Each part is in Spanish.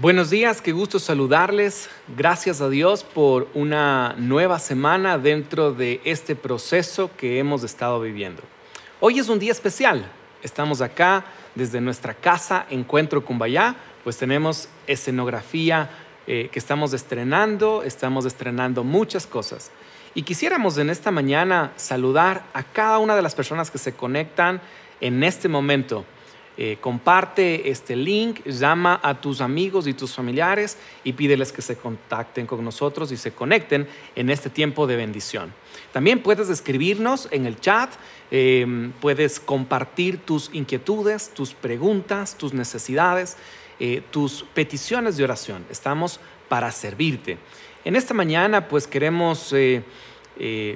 Buenos días, qué gusto saludarles. Gracias a Dios por una nueva semana dentro de este proceso que hemos estado viviendo. Hoy es un día especial. Estamos acá desde nuestra casa Encuentro Cumbayá, pues tenemos escenografía eh, que estamos estrenando, estamos estrenando muchas cosas. Y quisiéramos en esta mañana saludar a cada una de las personas que se conectan en este momento eh, comparte este link, llama a tus amigos y tus familiares y pídeles que se contacten con nosotros y se conecten en este tiempo de bendición. También puedes escribirnos en el chat, em, puedes compartir tus inquietudes, tus preguntas, tus necesidades, eh, tus peticiones de oración. Estamos para servirte. En esta mañana pues queremos eh,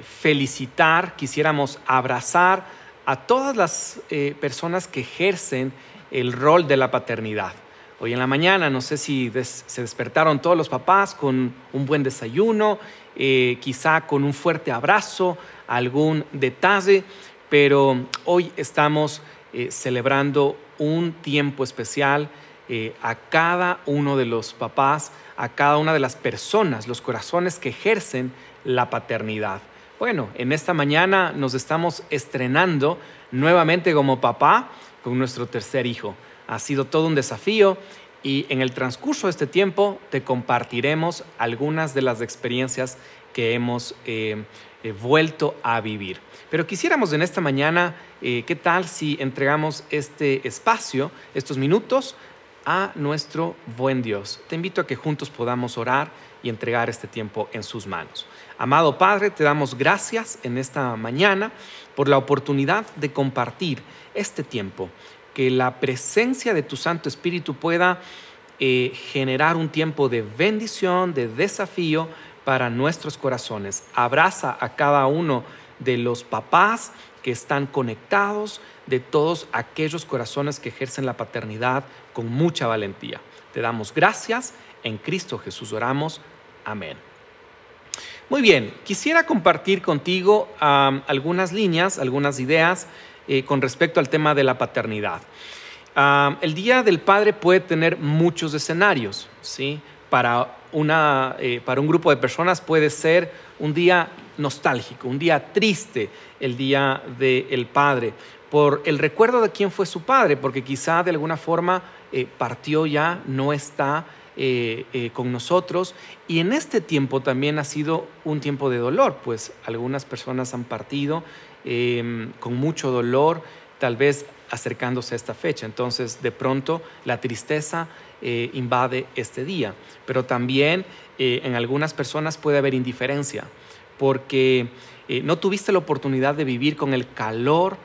felicitar, quisiéramos abrazar, a todas las eh, personas que ejercen el rol de la paternidad. Hoy en la mañana, no sé si se despertaron todos los papás con un buen desayuno, eh, quizá con un fuerte abrazo, algún detalle, pero hoy estamos eh, celebrando un tiempo especial a cada uno de los papás, a cada una de las personas, los corazones que ejercen la paternidad. Bueno, en esta mañana nos estamos estrenando nuevamente como papá con nuestro tercer hijo. Ha sido todo un desafío y en el transcurso de este tiempo te compartiremos algunas de las experiencias que hemos eh, eh, vuelto a vivir. Pero quisiéramos en esta mañana, eh, ¿qué tal si entregamos este espacio, estos minutos, a nuestro buen Dios? Te invito a que juntos podamos orar y entregar este tiempo en sus manos. Amado Padre, te damos gracias en esta mañana por la oportunidad de compartir este tiempo, que la presencia de tu Santo Espíritu pueda eh, generar un tiempo de bendición, de desafío para nuestros corazones. Abraza a cada uno de los papás que están conectados, de todos aquellos corazones que ejercen la paternidad con mucha valentía. Te damos gracias, en Cristo Jesús oramos. Amén. Muy bien, quisiera compartir contigo algunas líneas, algunas ideas eh, con respecto al tema de la paternidad. el Día del Padre puede tener muchos escenarios, ¿sí? Para, una, eh, para un grupo de personas puede ser un día nostálgico, un día triste, el Día del Padre, por el recuerdo de quién fue su padre, porque quizá de alguna forma eh, partió ya, no está eh, eh, con nosotros. Y en este tiempo también ha sido un tiempo de dolor, pues algunas personas han partido em, con mucho dolor, tal vez acercándose a esta fecha. Entonces, de pronto, la tristeza eh, invade este día. Pero también en algunas personas puede haber indiferencia, porque no tuviste la oportunidad de vivir con el calor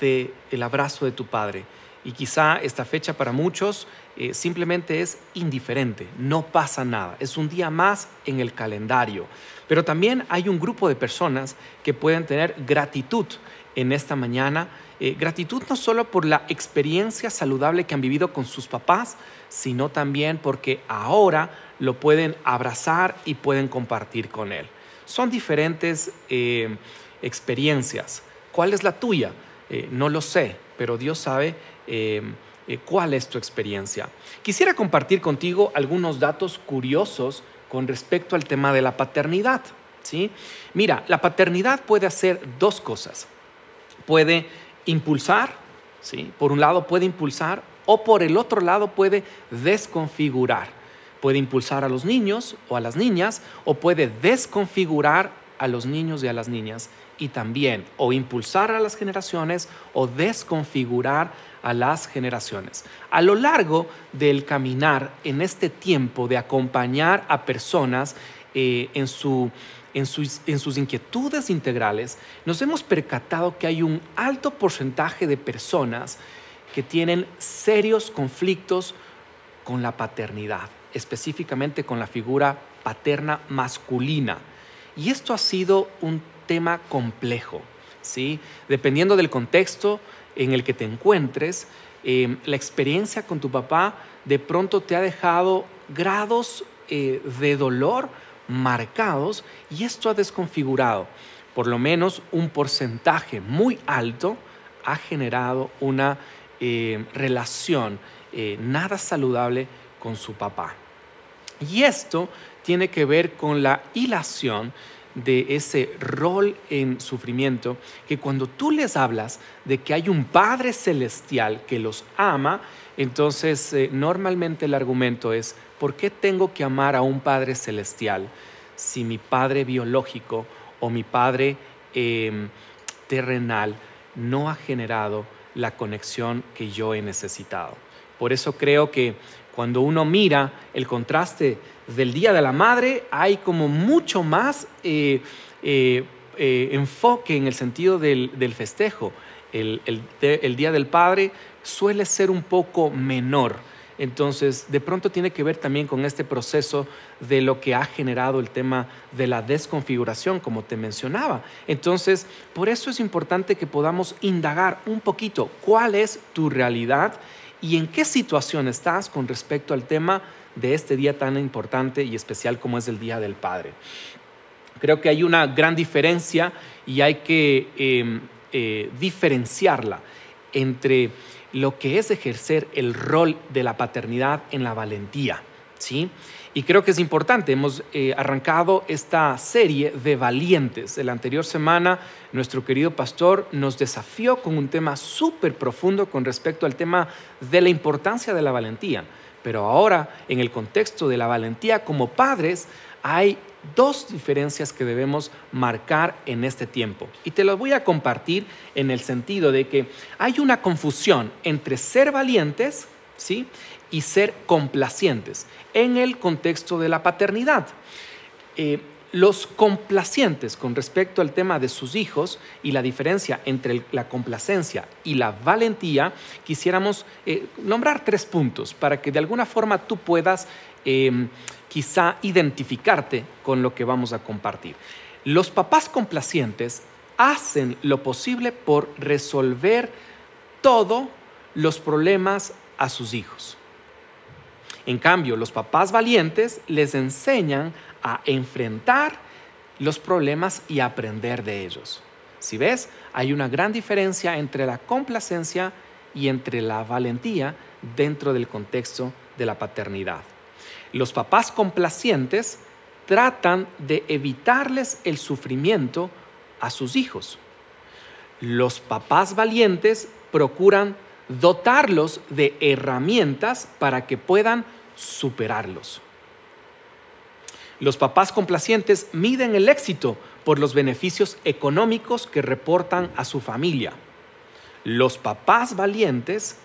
del abrazo de tu padre. Y quizá esta fecha para muchos eh, simplemente es indiferente, no pasa nada, es un día más en el calendario. Pero también hay un grupo de personas que pueden tener gratitud en esta mañana, eh, gratitud no solo por la experiencia saludable que han vivido con sus papás, sino también porque ahora lo pueden abrazar y pueden compartir con él. Son diferentes eh, experiencias. ¿Cuál es la tuya? no lo sé, pero Dios sabe eh, cuál es tu experiencia. Quisiera compartir contigo algunos datos curiosos con respecto al tema de la paternidad. ¿sí? Mira, la paternidad puede hacer dos cosas. Puede impulsar, ¿sí? por un lado puede impulsar o por el otro lado puede desconfigurar. Puede impulsar a los niños o a las niñas o puede desconfigurar a los niños y a las niñas y también o impulsar a las generaciones o desconfigurar a las generaciones. A lo largo del caminar en este tiempo de acompañar a personas eh, en, su, en, sus, en sus inquietudes integrales, nos hemos percatado que hay un alto porcentaje de personas que tienen serios conflictos con la paternidad, específicamente con la figura paterna masculina. Y esto ha sido un tema complejo, ¿sí? Dependiendo del contexto en el que te encuentres, em, la experiencia con tu papá de pronto te ha dejado grados eh, de dolor marcados y esto ha desconfigurado. Por lo menos un porcentaje muy alto ha generado una em, relación eh, nada saludable con su papá. Y esto tiene que ver con la hilación de ese rol en sufrimiento, que cuando tú les hablas de que hay un Padre Celestial que los ama, entonces eh, normalmente el argumento es, ¿por qué tengo que amar a un Padre Celestial si mi Padre biológico o mi Padre em, terrenal no ha generado la conexión que yo he necesitado? Por eso creo que cuando uno mira el contraste del Día de la Madre, hay como mucho más eh, eh, eh, enfoque en el sentido del, festejo. El, el, Día del Padre suele ser un poco menor. Entonces, de pronto tiene que ver también con este proceso de lo que ha generado el tema de la desconfiguración, como te mencionaba. Entonces, por eso es importante que podamos indagar un poquito cuál es tu realidad y en qué situación estás con respecto al tema de este día tan importante y especial como es el Día del Padre. Creo que hay una gran diferencia y hay que em, eh, diferenciarla entre lo que es ejercer el rol de la paternidad en la valentía. ¿sí? Y creo que es importante, hemos eh, arrancado esta serie de valientes. La anterior semana nuestro querido pastor nos desafió con un tema súper profundo con respecto al tema de la importancia de la valentía. Pero ahora, en el contexto de la valentía como padres, hay dos diferencias que debemos marcar en este tiempo. Y te las voy a compartir en el sentido de que hay una confusión entre ser valientes, ¿sí? y ser complacientes en el contexto de la paternidad. Eh, los complacientes con respecto al tema de sus hijos y la diferencia entre la complacencia y la valentía, quisiéramos eh, nombrar tres puntos para que de alguna forma tú puedas em, quizá identificarte con lo que vamos a compartir. Los papás complacientes hacen lo posible por resolver todos los problemas a sus hijos. En cambio, los papás valientes les enseñan a enfrentar los problemas y aprender de ellos. Si ves, hay una gran diferencia entre la complacencia y entre la valentía dentro del contexto de la paternidad. Los papás complacientes tratan de evitarles el sufrimiento a sus hijos. Los papás valientes procuran dotarlos de herramientas para que puedan superarlos. Los papás complacientes miden el éxito por los beneficios económicos que reportan a su familia. Los papás valientes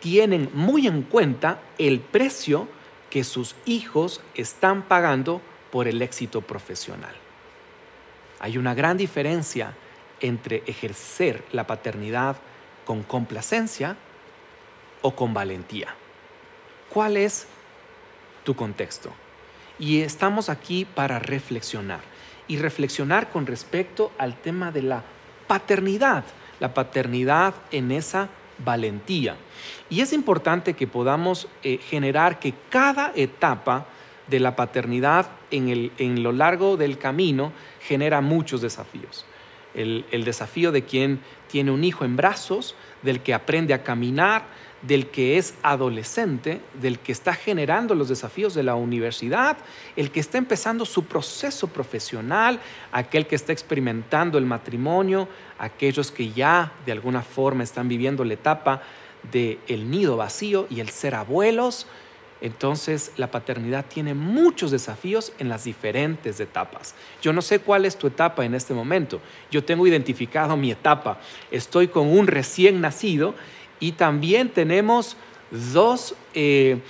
tienen muy en cuenta el precio que sus hijos están pagando por el éxito profesional. Hay una gran diferencia entre ejercer la paternidad con complacencia o con valentía. ¿Cuál es tu contexto? Y estamos aquí para reflexionar y reflexionar con respecto al tema de la paternidad, la paternidad en esa valentía. Y es importante que podamos eh, generar que cada etapa de la paternidad en, el, en, lo largo del camino genera muchos desafíos. El, el desafío de quien tiene un hijo en brazos, del que aprende a caminar, del que es adolescente, del que está generando los desafíos de la universidad, el que está empezando su proceso profesional, aquel que está experimentando el matrimonio, aquellos que ya de alguna forma están viviendo la etapa del el nido vacío y el ser abuelos. Entonces la paternidad tiene muchos desafíos en las diferentes etapas. Yo no sé cuál es tu etapa en este momento. Yo tengo identificado mi etapa. Estoy con un recién nacido y también tenemos dos, eh,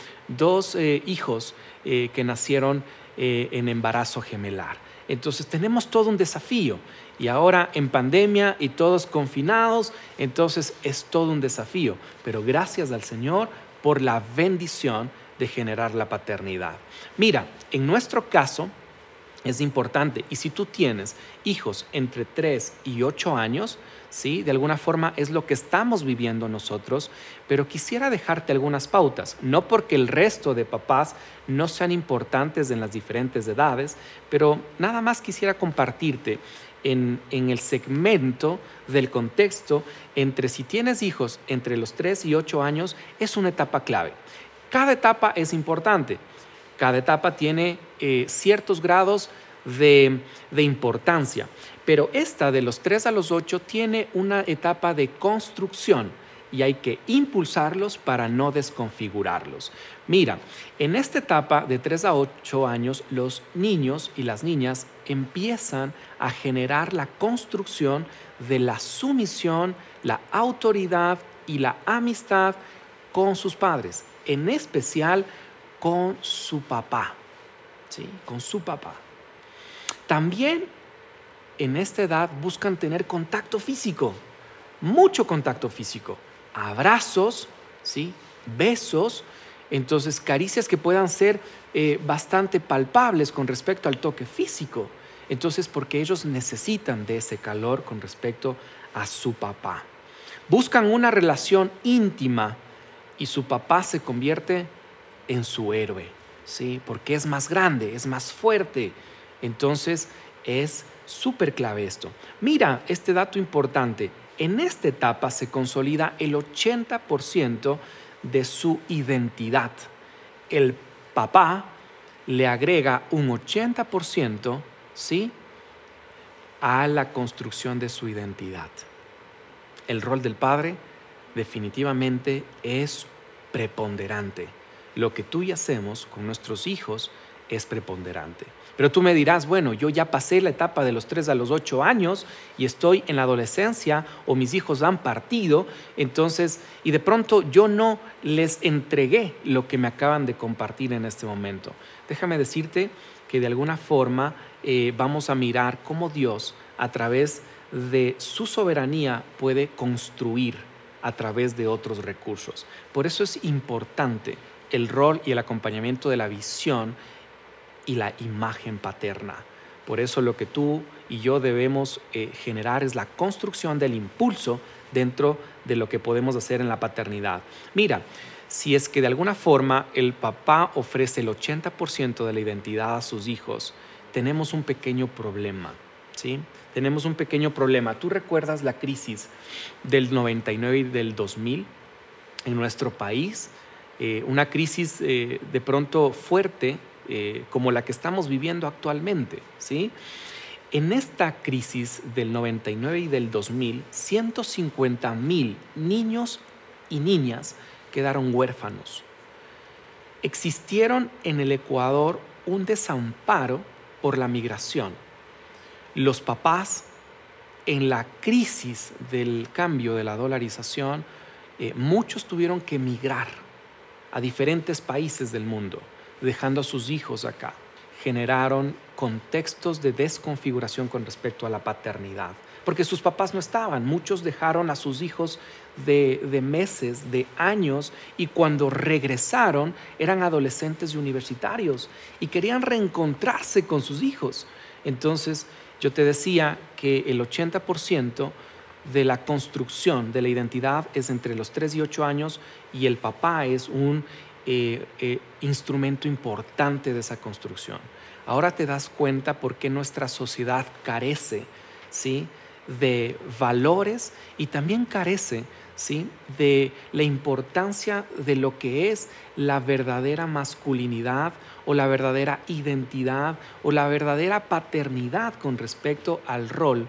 eh, hijos eh, que nacieron en embarazo gemelar. Entonces tenemos todo un desafío. Y ahora en pandemia y todos confinados, entonces es todo un desafío. Pero gracias al Señor por la bendición de generar la paternidad. Mira, en nuestro caso es importante. Y si tú tienes hijos entre 3 y 8 años, ¿sí? De alguna forma es lo que estamos viviendo nosotros, pero quisiera dejarte algunas pautas, no porque el resto de papás no sean importantes en las diferentes edades, pero nada más quisiera compartirte en, en, el segmento del contexto entre si tienes hijos entre los 3 y 8 años, es una etapa clave. Cada etapa es importante. Cada etapa tiene eh, ciertos grados de, de importancia. Pero esta de los 3 a los 8 tiene una etapa de construcción y hay que impulsarlos para no desconfigurarlos. Mira, en esta etapa de 3 a 8 años, los niños y las niñas empiezan a generar la construcción de la sumisión, la autoridad y la amistad con sus padres, en especial con su papá, ¿sí? Con su papá. También en esta edad buscan tener contacto físico, mucho contacto físico abrazos, ¿sí? besos, entonces caricias que puedan ser eh, bastante palpables con respecto al toque físico. Entonces, porque ellos necesitan de ese calor con respecto a su papá. Buscan una relación íntima y su papá se convierte en su héroe, ¿sí? Porque es más grande, es más fuerte. Entonces, es súper clave esto. Mira este dato importante. En esta etapa se consolida el 80% de su identidad. El papá le agrega un 80%, ¿sí? a la construcción de su identidad. El rol del padre definitivamente es preponderante. Lo que tú y hacemos con nuestros hijos es preponderante. Pero tú me dirás, bueno, yo ya pasé la etapa de los 3 a los 8 años y estoy en la adolescencia o mis hijos han partido, entonces, y de pronto yo no les entregué lo que me acaban de compartir en este momento. Déjame decirte que de alguna forma eh, vamos a mirar cómo Dios a través de su soberanía puede construir a través de otros recursos. Por eso es importante el rol y el acompañamiento de la visión y la imagen paterna. Por eso lo que tú y yo debemos eh, generar es la construcción del impulso dentro de lo que podemos hacer en la paternidad. Mira, si es que de alguna forma el papá ofrece el 80% de la identidad a sus hijos, tenemos un pequeño problema, ¿sí? Tenemos un pequeño problema. ¿Tú recuerdas la crisis del 99 y del 2000 en nuestro país? Eh, una crisis eh, de pronto fuerte eh, como la que estamos viviendo actualmente. ¿sí? En esta crisis del 99 y del 2000, 150 mil niños y niñas quedaron huérfanos. Existieron en el Ecuador un desamparo por la migración. Los papás, en la crisis del cambio de la dolarización, eh, muchos tuvieron que migrar a diferentes países del mundo dejando a sus hijos acá. Generaron contextos de desconfiguración con respecto a la paternidad, porque sus papás no estaban, muchos dejaron a sus hijos de, meses, de años, y cuando regresaron eran adolescentes y universitarios y querían reencontrarse con sus hijos. Entonces, yo te decía que el 80% de la construcción de la identidad es entre los 3 y 8 años y el papá es un eh, eh, instrumento importante de esa construcción. Ahora te das cuenta por qué nuestra sociedad carece ¿sí? de valores y también carece ¿sí? de la importancia de lo que es la verdadera masculinidad o la verdadera identidad o la verdadera paternidad con respecto al rol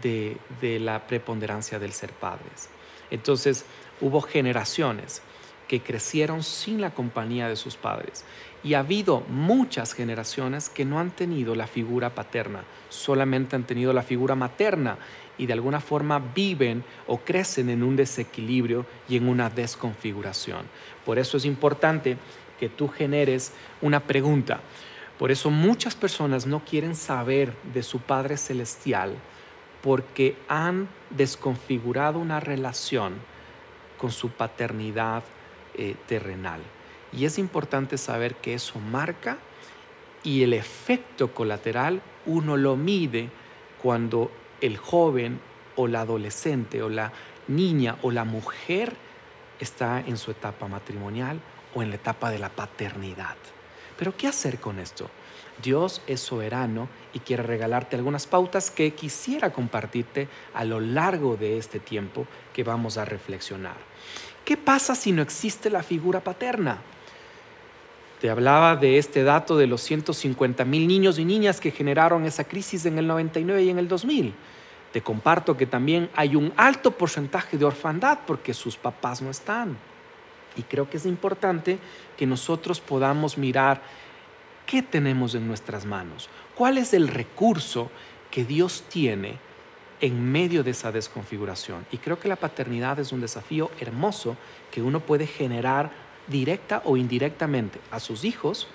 de, de la preponderancia del ser padres. Entonces, hubo generaciones que crecieron sin la compañía de sus padres. Y ha habido muchas generaciones que no han tenido la figura paterna, solamente han tenido la figura materna y de alguna forma viven o crecen en un desequilibrio y en una desconfiguración. Por eso es importante que tú generes una pregunta. Por eso muchas personas no quieren saber de su Padre Celestial porque han desconfigurado una relación con su paternidad eh, terrenal. Y es importante saber que eso marca y el efecto colateral uno lo mide cuando el joven o la adolescente o la niña o la mujer está en su etapa matrimonial o en la etapa de la paternidad. Pero ¿qué hacer con esto? Dios es soberano y quiere regalarte algunas pautas que quisiera compartirte a lo largo de este tiempo que vamos a reflexionar. ¿Qué pasa si no existe la figura paterna? Te hablaba de este dato de los 150 mil niños y niñas que generaron esa crisis en el 99 y en el 2000. Te comparto que también hay un alto porcentaje de orfandad porque sus papás no están. Y creo que es importante que nosotros podamos mirar qué tenemos en nuestras manos, cuál es el recurso que Dios tiene en medio de esa desconfiguración. Y creo que la paternidad es un desafío hermoso que uno puede generar directa o indirectamente a sus hijos,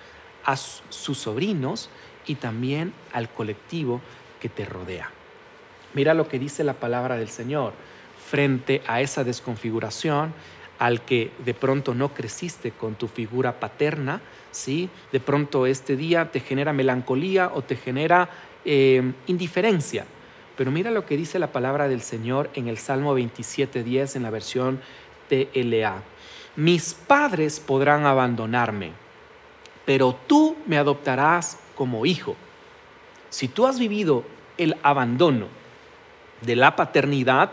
a sus sobrinos y también al colectivo que te rodea. Mira lo que dice la palabra del Señor frente a esa desconfiguración al que de pronto no creciste con tu figura paterna, ¿sí? De pronto este día te genera melancolía o te genera eh, indiferencia. Pero mira lo que dice la palabra del Señor en el Salmo 27.10 en la versión TLA. Mis padres podrán abandonarme, pero tú me adoptarás como hijo. Si tú has vivido el abandono de la paternidad,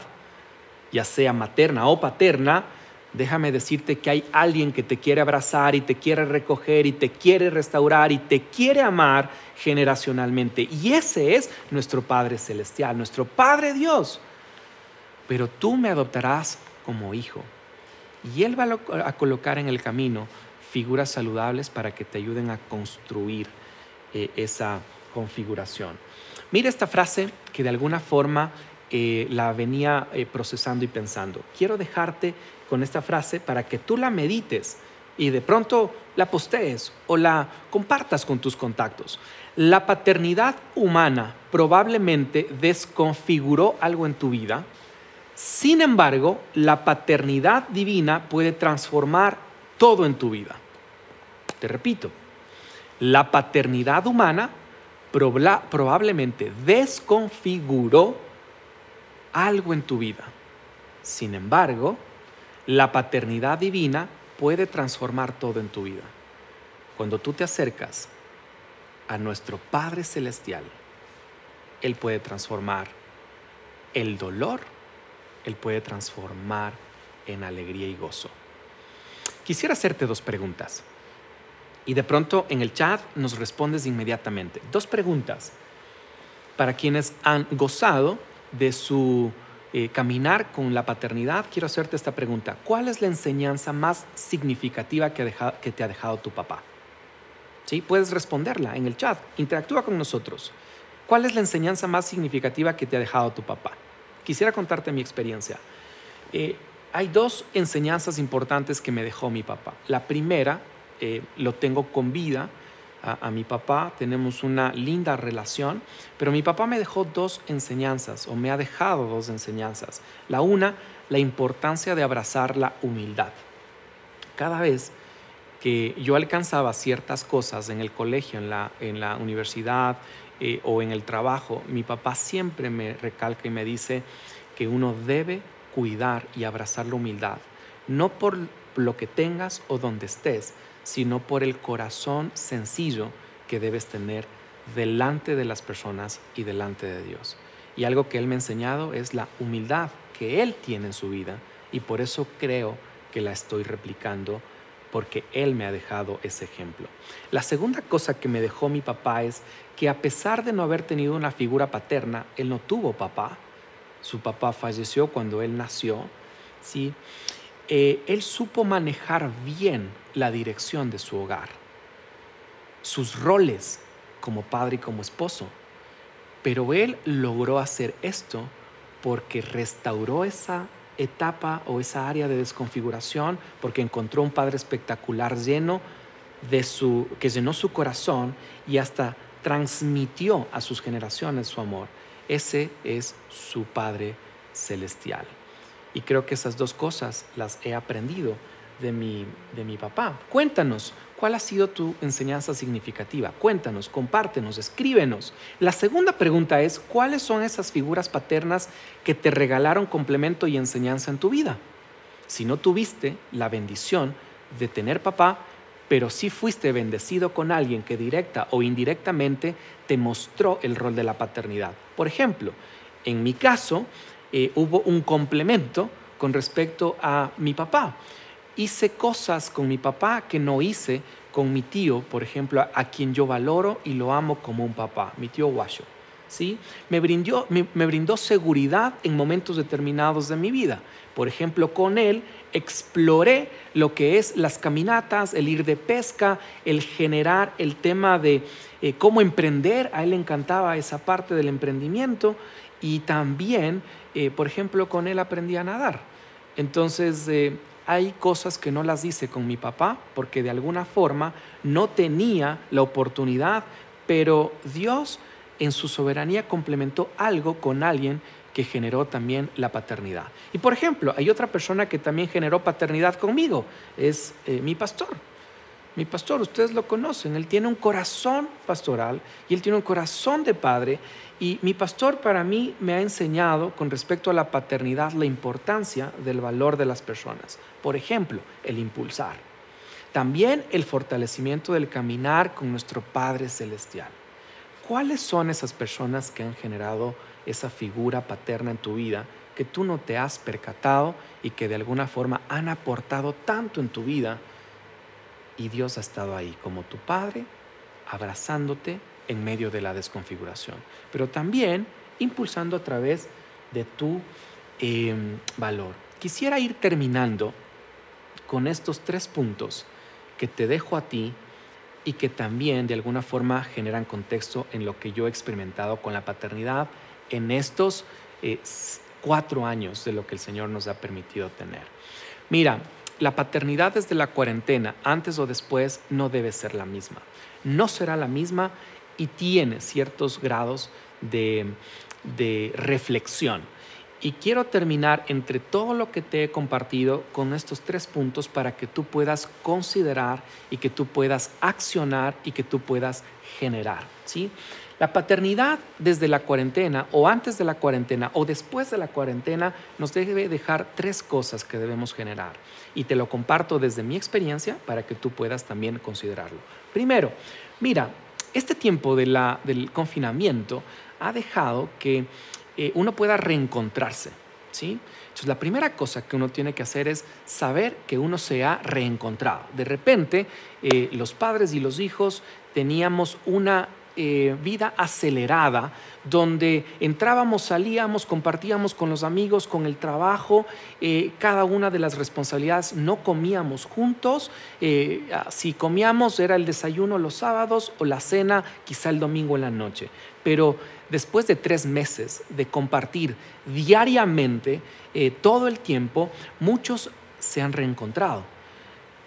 ya sea materna o paterna, déjame decirte que hay alguien que te quiere abrazar y te quiere recoger y te quiere restaurar y te quiere amar generacionalmente. Y ese es nuestro Padre Celestial, nuestro Padre Dios. Pero tú me adoptarás como hijo. Y Él va a colocar en el camino figuras saludables para que te ayuden a construir eh, esa configuración. Mira esta frase que de alguna forma eh, la venía eh, procesando y pensando. Quiero dejarte con esta frase para que tú la medites y de pronto la postees o la compartas con tus contactos. La paternidad humana probablemente desconfiguró algo en tu vida. Sin embargo, la paternidad divina puede transformar todo en tu vida. Te repito, la paternidad humana probablemente desconfiguró algo en tu vida. Sin embargo, la paternidad divina puede transformar todo en tu vida. Cuando tú te acercas a nuestro Padre Celestial, Él puede transformar el dolor, Él puede transformar en alegría y gozo. Quisiera hacerte dos preguntas. Y de pronto en el chat nos respondes inmediatamente. Dos preguntas para quienes han gozado de su eh, caminar con la paternidad, quiero hacerte esta pregunta. ¿Cuál es la enseñanza más significativa que, te ha dejado tu papá? ¿Sí? Puedes responderla en el chat. Interactúa con nosotros. ¿Cuál es la enseñanza más significativa que te ha dejado tu papá? Quisiera contarte mi experiencia. Eh, hay dos enseñanzas importantes que me dejó mi papá. La primera, eh, lo tengo con vida, a, mi papá, tenemos una linda relación, pero mi papá me dejó dos enseñanzas o me ha dejado dos enseñanzas. La una, la importancia de abrazar la humildad. Cada vez que yo alcanzaba ciertas cosas en el colegio, en la, universidad eh, o en el trabajo, mi papá siempre me recalca y me dice que uno debe cuidar y abrazar la humildad, no por lo que tengas o donde estés, sino por el corazón sencillo que debes tener delante de las personas y delante de Dios. Y algo que Él me ha enseñado es la humildad que Él tiene en su vida y por eso creo que la estoy replicando porque Él me ha dejado ese ejemplo. La segunda cosa que me dejó mi papá es que a pesar de no haber tenido una figura paterna, Él no tuvo papá. Su papá falleció cuando Él nació, ¿sí? Eh, él supo manejar bien la dirección de su hogar, sus roles como padre y como esposo. Pero él logró hacer esto porque restauró esa etapa o esa área de desconfiguración, porque encontró un padre espectacular lleno de su, que llenó su corazón y hasta transmitió a sus generaciones su amor. Ese es su Padre Celestial. Y creo que esas dos cosas las he aprendido de mi, de mi papá. Cuéntanos, ¿cuál ha sido tu enseñanza significativa? Cuéntanos, compártenos, escríbenos. La segunda pregunta es, ¿cuáles son esas figuras paternas que te regalaron complemento y enseñanza en tu vida? Si no tuviste la bendición de tener papá, pero sí fuiste bendecido con alguien que directa o indirectamente te mostró el rol de la paternidad. Por ejemplo, en mi caso, eh, hubo un complemento con respecto a mi papá. Hice cosas con mi papá que no hice con mi tío, por ejemplo, a, quien yo valoro y lo amo como un papá, mi tío Washo. ¿sí? Me, brindó, me, brindó seguridad en momentos determinados de mi vida. Por ejemplo, con él exploré lo que es las caminatas, el ir de pesca, el generar el tema de eh, cómo emprender. A él le encantaba esa parte del emprendimiento y también, eh, por ejemplo, con él aprendí a nadar. Entonces, eh, hay cosas que no las hice con mi papá porque de alguna forma no tenía la oportunidad, pero Dios en su soberanía complementó algo con alguien que generó también la paternidad. Y por ejemplo, hay otra persona que también generó paternidad conmigo, es eh, mi pastor. Mi pastor, ustedes lo conocen, él tiene un corazón pastoral y él tiene un corazón de padre. Y mi pastor para mí me ha enseñado con respecto a la paternidad la importancia del valor de las personas. Por ejemplo, el impulsar. También el fortalecimiento del caminar con nuestro Padre Celestial. ¿Cuáles son esas personas que han generado esa figura paterna en tu vida que tú no te has percatado y que de alguna forma han aportado tanto en tu vida? Y Dios ha estado ahí como tu Padre, abrazándote en medio de la desconfiguración, pero también impulsando a través de tu em, valor. Quisiera ir terminando con estos tres puntos que te dejo a ti y que también de alguna forma generan contexto en lo que yo he experimentado con la paternidad en estos eh, cuatro años de lo que el Señor nos ha permitido tener. Mira, la paternidad desde la cuarentena, antes o después, no debe ser la misma. No será la misma y tiene ciertos grados de, de reflexión. Y quiero terminar entre todo lo que te he compartido con estos tres puntos para que tú puedas considerar y que tú puedas accionar y que tú puedas generar. ¿sí? La paternidad desde la cuarentena o antes de la cuarentena o después de la cuarentena nos debe dejar tres cosas que debemos generar. Y te lo comparto desde mi experiencia para que tú puedas también considerarlo. Primero, mira, este tiempo del confinamiento ha dejado que eh, uno pueda reencontrarse. ¿sí? Entonces, la primera cosa que uno tiene que hacer es saber que uno se ha reencontrado. De repente, eh, los padres y los hijos teníamos una eh, vida acelerada, donde entrábamos, salíamos, compartíamos con los amigos, con el trabajo, eh, cada una de las responsabilidades, no comíamos juntos, eh, si comíamos era el desayuno los sábados o la cena quizá el domingo en la noche, pero después de tres meses de compartir diariamente todo el tiempo, muchos se han reencontrado,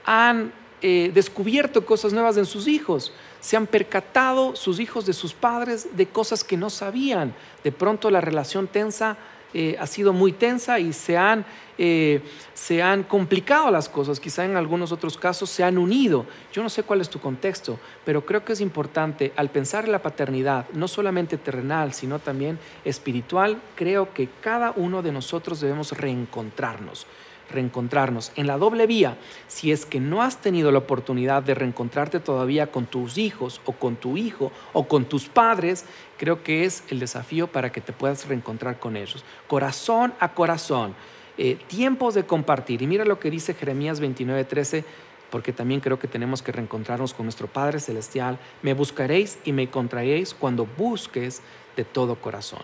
han descubierto cosas nuevas en sus hijos, se han percatado sus hijos de sus padres de cosas que no sabían. De pronto la relación tensa eh, ha sido muy tensa y se han, eh, se han complicado las cosas, quizá en algunos otros casos se han unido. Yo no sé cuál es tu contexto, pero creo que es importante al pensar en la paternidad, no solamente terrenal, sino también espiritual, creo que cada uno de nosotros debemos reencontrarnos reencontrarnos. En la doble vía, si es que no has tenido la oportunidad de reencontrarte todavía con tus hijos o con tu hijo o con tus padres, creo que es el desafío para que te puedas reencontrar con ellos. Corazón a corazón, eh, tiempos de compartir. Y mira lo que dice Jeremías 29:13 porque también creo que tenemos que reencontrarnos con nuestro Padre Celestial. Me buscaréis y me encontraréis cuando busques de todo corazón.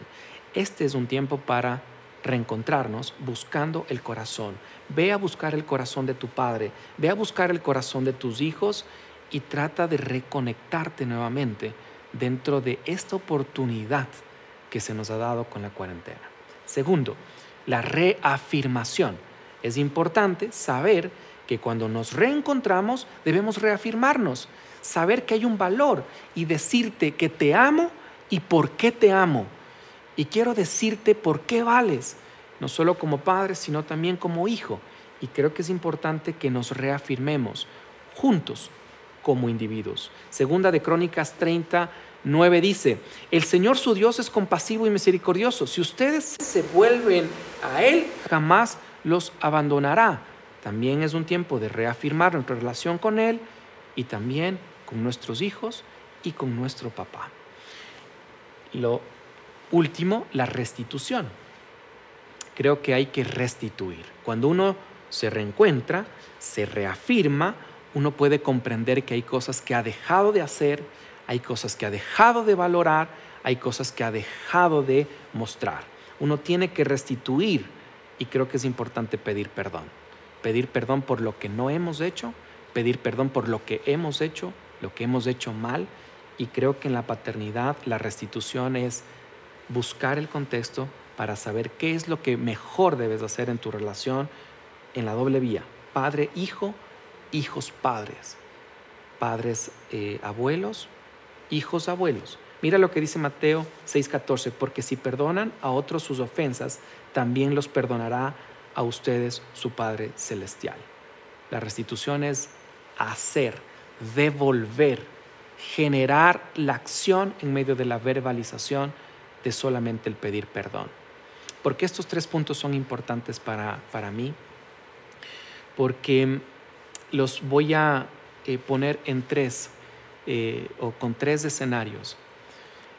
Este es un tiempo para reencontrarnos buscando el corazón. Ve a buscar el corazón de tu padre, ve a buscar el corazón de tus hijos y trata de reconectarte nuevamente dentro de esta oportunidad que se nos ha dado con la cuarentena. Segundo, la reafirmación. Es importante saber que cuando nos reencontramos debemos reafirmarnos, saber que hay un valor y decirte que te amo y por qué te amo y quiero decirte por qué vales, no solo como padre, sino también como hijo. Y creo que es importante que nos reafirmemos juntos como individuos. Segunda de Crónicas 39 dice, el Señor su Dios es compasivo y misericordioso. Si ustedes se vuelven a Él, jamás los abandonará. También es un tiempo de reafirmar nuestra relación con Él y también con nuestros hijos y con nuestro papá. Lo Último, la restitución. Creo que hay que restituir. Cuando uno se reencuentra, se reafirma, uno puede comprender que hay cosas que ha dejado de hacer, hay cosas que ha dejado de valorar, hay cosas que ha dejado de mostrar. Uno tiene que restituir y creo que es importante pedir perdón. Pedir perdón por lo que no hemos hecho, pedir perdón por lo que hemos hecho, lo que hemos hecho mal y creo que en la paternidad la restitución es buscar el contexto para saber qué es lo que mejor debes hacer en tu relación en la doble vía, padre-hijo, hijos-padres, padres eh, abuelos, hijos abuelos. Mira lo que dice Mateo 6:14, porque si perdonan a otros sus ofensas, también los perdonará a ustedes su Padre Celestial. La restitución es hacer, devolver, generar la acción en medio de la verbalización de solamente el pedir perdón. Porque estos tres puntos son importantes para, para mí? Porque los voy a eh, poner en tres eh, o con tres escenarios.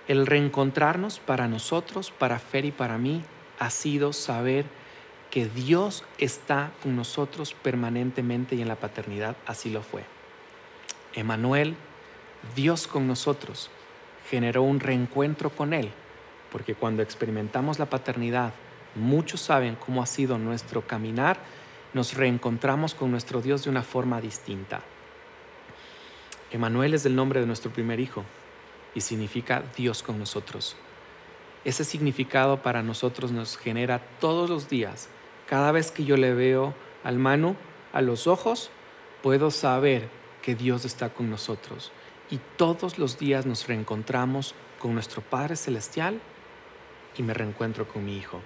El reencontrarnos para nosotros, para Fer y para mí, ha sido saber que Dios está con nosotros permanentemente y en la paternidad así lo fue. Emanuel, Dios con nosotros, generó un reencuentro con Él, porque cuando experimentamos la paternidad, muchos saben cómo ha sido nuestro caminar, nos reencontramos con nuestro Dios de una forma distinta. Emanuel es el nombre de nuestro primer hijo y significa Dios con nosotros. Ese significado para nosotros nos genera todos los días. Cada vez que yo le veo al mano, a los ojos, puedo saber que Dios está con nosotros. Y todos los días nos reencontramos con nuestro Padre Celestial y me reencuentro con mi Hijo.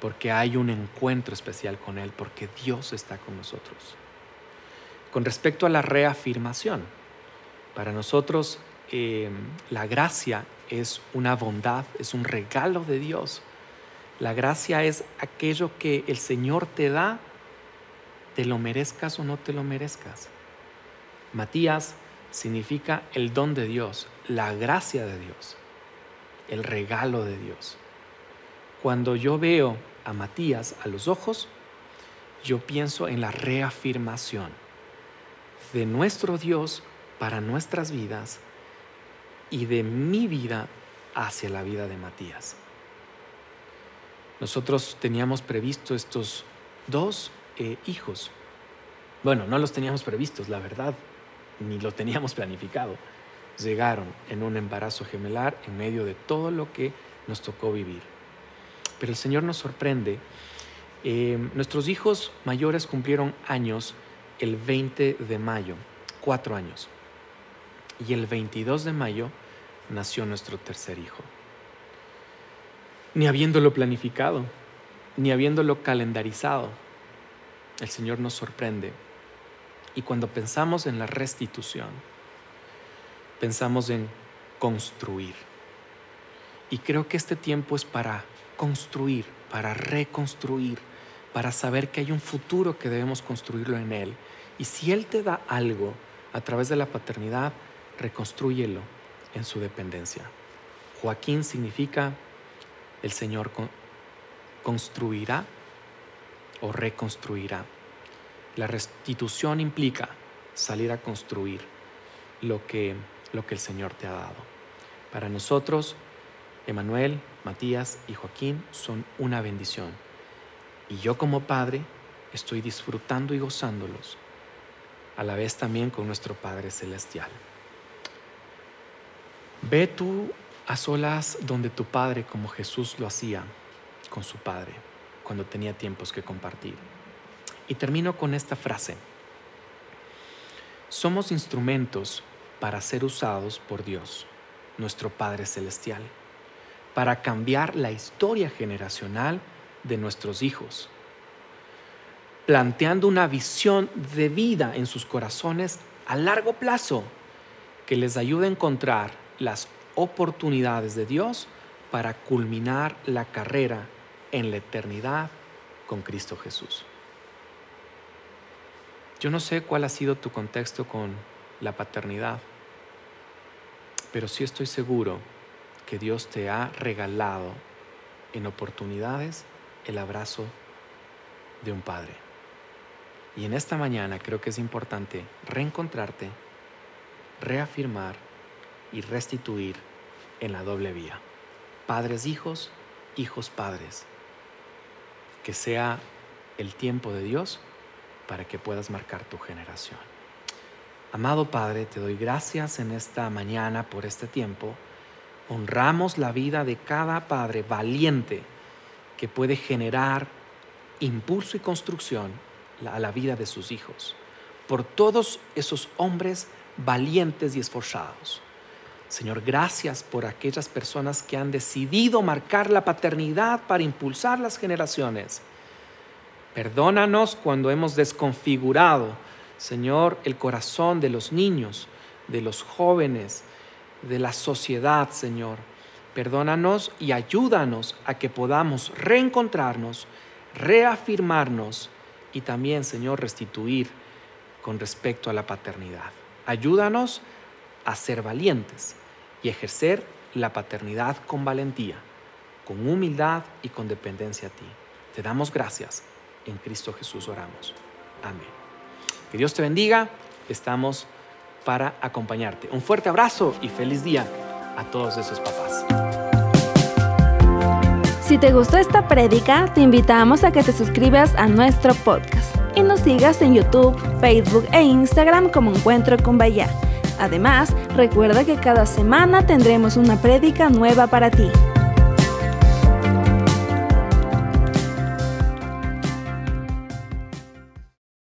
Porque hay un encuentro especial con Él, porque Dios está con nosotros. Con respecto a la reafirmación, para nosotros eh, la gracia es una bondad, es un regalo de Dios. La gracia es aquello que el Señor te da, te lo merezcas o no te lo merezcas. Matías significa el don de Dios, la gracia de Dios, el regalo de Dios. Cuando yo veo a Matías a los ojos, yo pienso en la reafirmación de nuestro Dios para nuestras vidas y de mi vida hacia la vida de Matías. Nosotros teníamos previsto estos dos eh, hijos. Bueno, no los teníamos previstos, la verdad, ni lo teníamos planificado. Llegaron en un embarazo gemelar en medio de todo lo que nos tocó vivir. Pero el Señor nos sorprende. Eh, nuestros hijos mayores cumplieron años el 20 de mayo, cuatro años y el 22 de mayo nació nuestro tercer hijo. Ni habiéndolo planificado, ni habiéndolo calendarizado, el Señor nos sorprende. Y cuando pensamos en la restitución, pensamos en construir. Y creo que este tiempo es para construir, para reconstruir, para saber que hay un futuro que debemos construirlo en Él. Y si Él te da algo a través de la paternidad, reconstrúyelo en su dependencia. Joaquín significa el Señor construirá o reconstruirá. La restitución implica salir a construir lo que, lo que el Señor te ha dado. Para nosotros, Emanuel, Matías y Joaquín son una bendición. Y yo como padre estoy disfrutando y gozándolos, a la vez también con nuestro Padre Celestial. Ve tú a solas donde tu Padre, como Jesús lo hacía con su Padre, cuando tenía tiempos que compartir. Y termino con esta frase. Somos instrumentos para ser usados por Dios, nuestro Padre Celestial, para cambiar la historia generacional de nuestros hijos, planteando una visión de vida en sus corazones a largo plazo que les ayude a encontrar las oportunidades de Dios para culminar la carrera en la eternidad con Cristo Jesús. Yo no sé cuál ha sido tu contexto con la paternidad, pero sí estoy seguro que Dios te ha regalado en oportunidades el abrazo de un padre. Y en esta mañana creo que es importante reencontrarte, reafirmar y restituir en la doble vía. Padres hijos, hijos padres. Que sea el tiempo de Dios para que puedas marcar tu generación. Amado Padre, te doy gracias en esta mañana por este tiempo. Honramos la vida de cada padre valiente que puede generar impulso y construcción a la vida de sus hijos. Por todos esos hombres valientes y esforzados. Señor, gracias por aquellas personas que han decidido marcar la paternidad para impulsar las generaciones. Perdónanos cuando hemos desconfigurado, Señor, el corazón de los niños, de los jóvenes, de la sociedad, Señor. Perdónanos y ayúdanos a que podamos reencontrarnos, reafirmarnos y también, Señor, restituir con respecto a la paternidad. Ayúdanos a ser valientes y ejercer la paternidad con valentía, con humildad y con dependencia a ti. Te damos gracias. En Cristo Jesús oramos. Amén. Que Dios te bendiga. Estamos para acompañarte. Un fuerte abrazo y feliz día a todos esos papás. Si te gustó esta prédica, te invitamos a que te suscribas a nuestro podcast y nos sigas en YouTube, Facebook e Instagram como Encuentro con Bahía. Además, recuerda que cada semana tendremos una prédica nueva para ti.